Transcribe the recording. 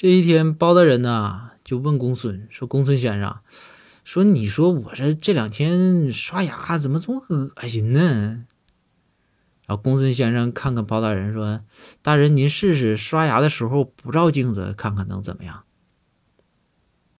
这一天包大人呢就问公孙说公孙先生说你说我这这两天刷牙怎么这么恶心呢？然后公孙先生看看包大人说大人您试试刷牙的时候不照镜子看看能怎么样？